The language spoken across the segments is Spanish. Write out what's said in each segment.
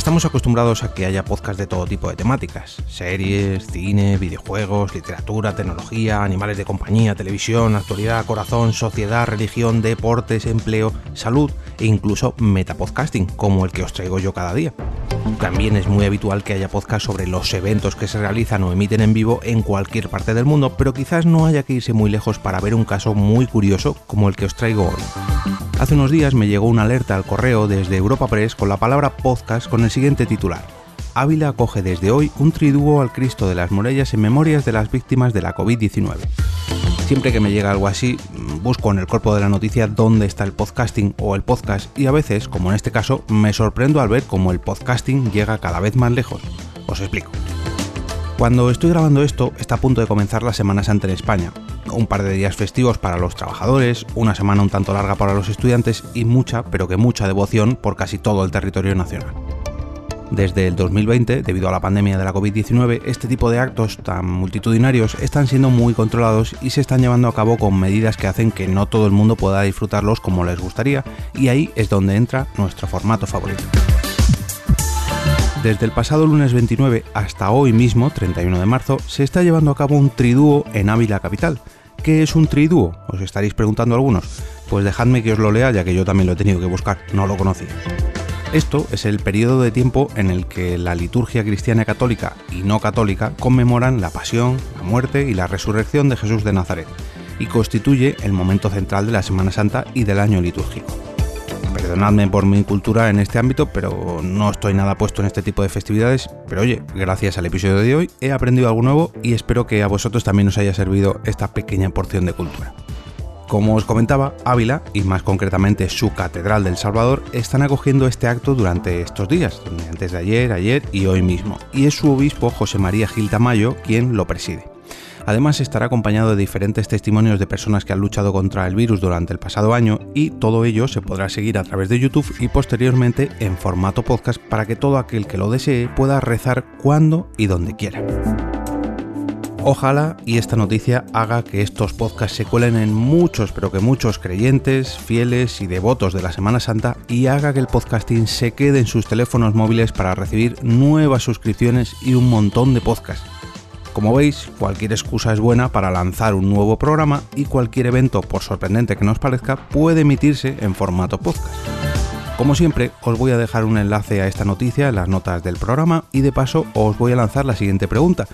Estamos acostumbrados a que haya podcasts de todo tipo de temáticas, series, cine, videojuegos, literatura, tecnología, animales de compañía, televisión, actualidad, corazón, sociedad, religión, deportes, empleo, salud e incluso metapodcasting, como el que os traigo yo cada día. También es muy habitual que haya podcasts sobre los eventos que se realizan o emiten en vivo en cualquier parte del mundo, pero quizás no haya que irse muy lejos para ver un caso muy curioso como el que os traigo hoy. Hace unos días me llegó una alerta al correo desde Europa Press con la palabra podcast con el siguiente titular. Ávila acoge desde hoy un triduo al Cristo de las Morellas en memorias de las víctimas de la COVID-19. Siempre que me llega algo así, busco en el cuerpo de la noticia dónde está el podcasting o el podcast y a veces, como en este caso, me sorprendo al ver cómo el podcasting llega cada vez más lejos. Os explico. Cuando estoy grabando esto, está a punto de comenzar la Semana Santa en España. Un par de días festivos para los trabajadores, una semana un tanto larga para los estudiantes y mucha, pero que mucha devoción por casi todo el territorio nacional. Desde el 2020, debido a la pandemia de la COVID-19, este tipo de actos tan multitudinarios están siendo muy controlados y se están llevando a cabo con medidas que hacen que no todo el mundo pueda disfrutarlos como les gustaría, y ahí es donde entra nuestro formato favorito. Desde el pasado lunes 29 hasta hoy mismo, 31 de marzo, se está llevando a cabo un tridúo en Ávila Capital. ¿Qué es un tridúo? Os estaréis preguntando algunos. Pues dejadme que os lo lea ya que yo también lo he tenido que buscar, no lo conocía. Esto es el periodo de tiempo en el que la liturgia cristiana católica y no católica conmemoran la pasión, la muerte y la resurrección de Jesús de Nazaret, y constituye el momento central de la Semana Santa y del año litúrgico. Perdonadme por mi cultura en este ámbito, pero no estoy nada puesto en este tipo de festividades. Pero oye, gracias al episodio de hoy he aprendido algo nuevo y espero que a vosotros también os haya servido esta pequeña porción de cultura. Como os comentaba, Ávila, y más concretamente su Catedral del Salvador, están acogiendo este acto durante estos días, antes de ayer, ayer y hoy mismo, y es su obispo José María Gil Tamayo quien lo preside. Además estará acompañado de diferentes testimonios de personas que han luchado contra el virus durante el pasado año y todo ello se podrá seguir a través de YouTube y posteriormente en formato podcast para que todo aquel que lo desee pueda rezar cuando y donde quiera. Ojalá y esta noticia haga que estos podcasts se cuelen en muchos, pero que muchos creyentes, fieles y devotos de la Semana Santa y haga que el podcasting se quede en sus teléfonos móviles para recibir nuevas suscripciones y un montón de podcasts como veis, cualquier excusa es buena para lanzar un nuevo programa y cualquier evento, por sorprendente que nos parezca, puede emitirse en formato podcast. Como siempre, os voy a dejar un enlace a esta noticia en las notas del programa y de paso os voy a lanzar la siguiente pregunta.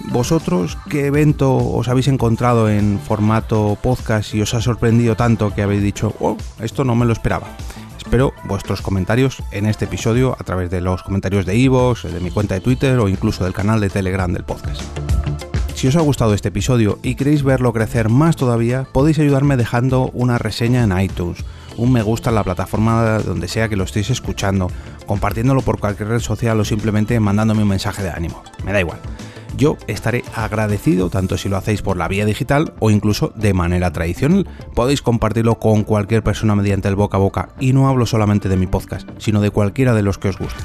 ¿Vosotros qué evento os habéis encontrado en formato podcast y os ha sorprendido tanto que habéis dicho, oh, esto no me lo esperaba? Espero vuestros comentarios en este episodio a través de los comentarios de Ivo, de mi cuenta de Twitter o incluso del canal de Telegram del podcast. Si os ha gustado este episodio y queréis verlo crecer más todavía, podéis ayudarme dejando una reseña en iTunes, un me gusta en la plataforma donde sea que lo estéis escuchando, compartiéndolo por cualquier red social o simplemente mandándome un mensaje de ánimo. Me da igual yo estaré agradecido tanto si lo hacéis por la vía digital o incluso de manera tradicional. Podéis compartirlo con cualquier persona mediante el boca a boca y no hablo solamente de mi podcast, sino de cualquiera de los que os guste.